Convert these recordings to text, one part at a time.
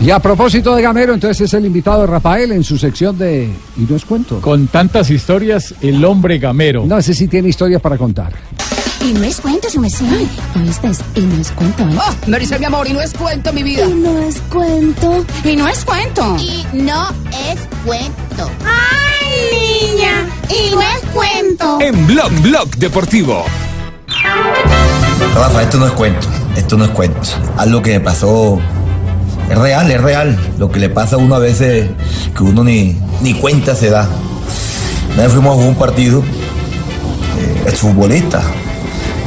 Y a propósito de Gamero, entonces es el invitado Rafael en su sección de Y no es cuento. Con tantas historias, el hombre gamero. No sé si tiene historias para contar. Y no es cuento, su mesía. ¿Oíste? Y no es cuento, ¿eh? Oh, me dice mi amor, y no es cuento, mi vida. Y no es cuento. Y no es cuento. Y no es cuento. ¡Ay, niña! Y no es cuento. En Blog Blog Deportivo. Rafa, esto no es cuento. Esto no es cuento. Algo que me pasó. Es real, es real. Lo que le pasa a uno a veces que uno ni, ni cuenta se da. Una vez fuimos a un partido. Eh, es futbolista.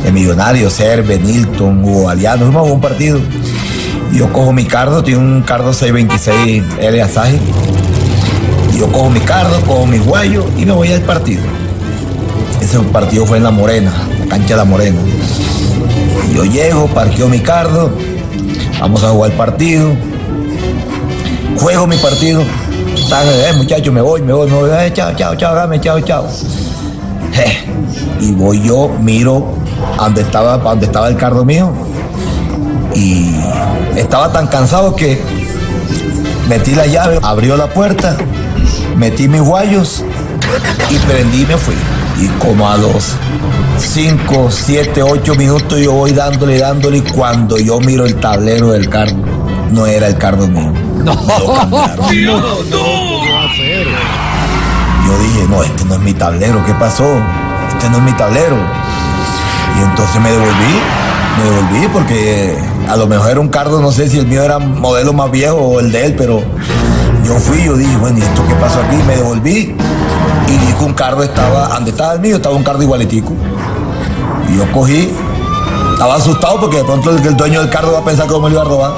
De Millonario, Serve, Nilton, Hugo Aliano. Fuimos a un partido. Yo cojo mi cardo, tiene un cardo 626 L Asaji. Y yo cojo mi cardo, cojo mi guayo y me voy al partido. Ese partido fue en La Morena, la cancha de La Morena. Yo llego, parqueo mi cardo, vamos a jugar partido. Juego mi partido. Eh, muchachos, me voy, me voy, me voy. Eh, chao, chao, chao, dame, chao, chao. Eh, y voy yo, miro a donde estaba, donde estaba el cardo mío. Y estaba tan cansado que metí la llave, abrió la puerta, metí mis guayos y prendí y me fui. Y como a los 5, 7, 8 minutos yo voy dándole, dándole y cuando yo miro el tablero del carro, no era el carro mío. No, Yo dije, no, este no es mi tablero, ¿qué pasó? Este no es mi tablero. Y entonces me devolví, me devolví porque a lo mejor era un cardo, no sé si el mío era modelo más viejo o el de él, pero yo fui, yo dije, bueno, ¿y esto qué pasó aquí? Me devolví y vi un carro estaba, donde estaba el mío, estaba un carro igualitico. Y yo cogí, estaba asustado porque de pronto el, dueño del carro va a pensar que me lo iba a robar.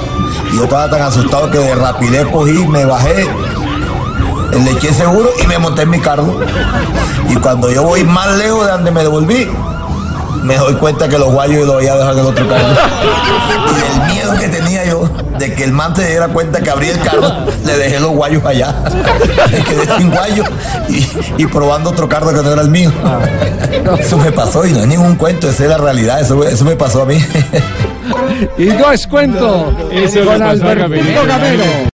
Y yo estaba tan asustado que de rapidez cogí, me bajé, le eché seguro y me monté en mi carro. Y cuando yo voy más lejos de donde me devolví, me doy cuenta que los guayos los había dejado en el otro carro. Y el miedo que tenía yo de que el man se diera cuenta que abrí el carro, le dejé los guayos allá. Me quedé sin guayos y, y, probando otro carro que no era el mío. Eso me pasó y no es ningún cuento, esa es la realidad, eso, eso me pasó a mí. Y no es cuento. Eso con a Alberto. Gamero.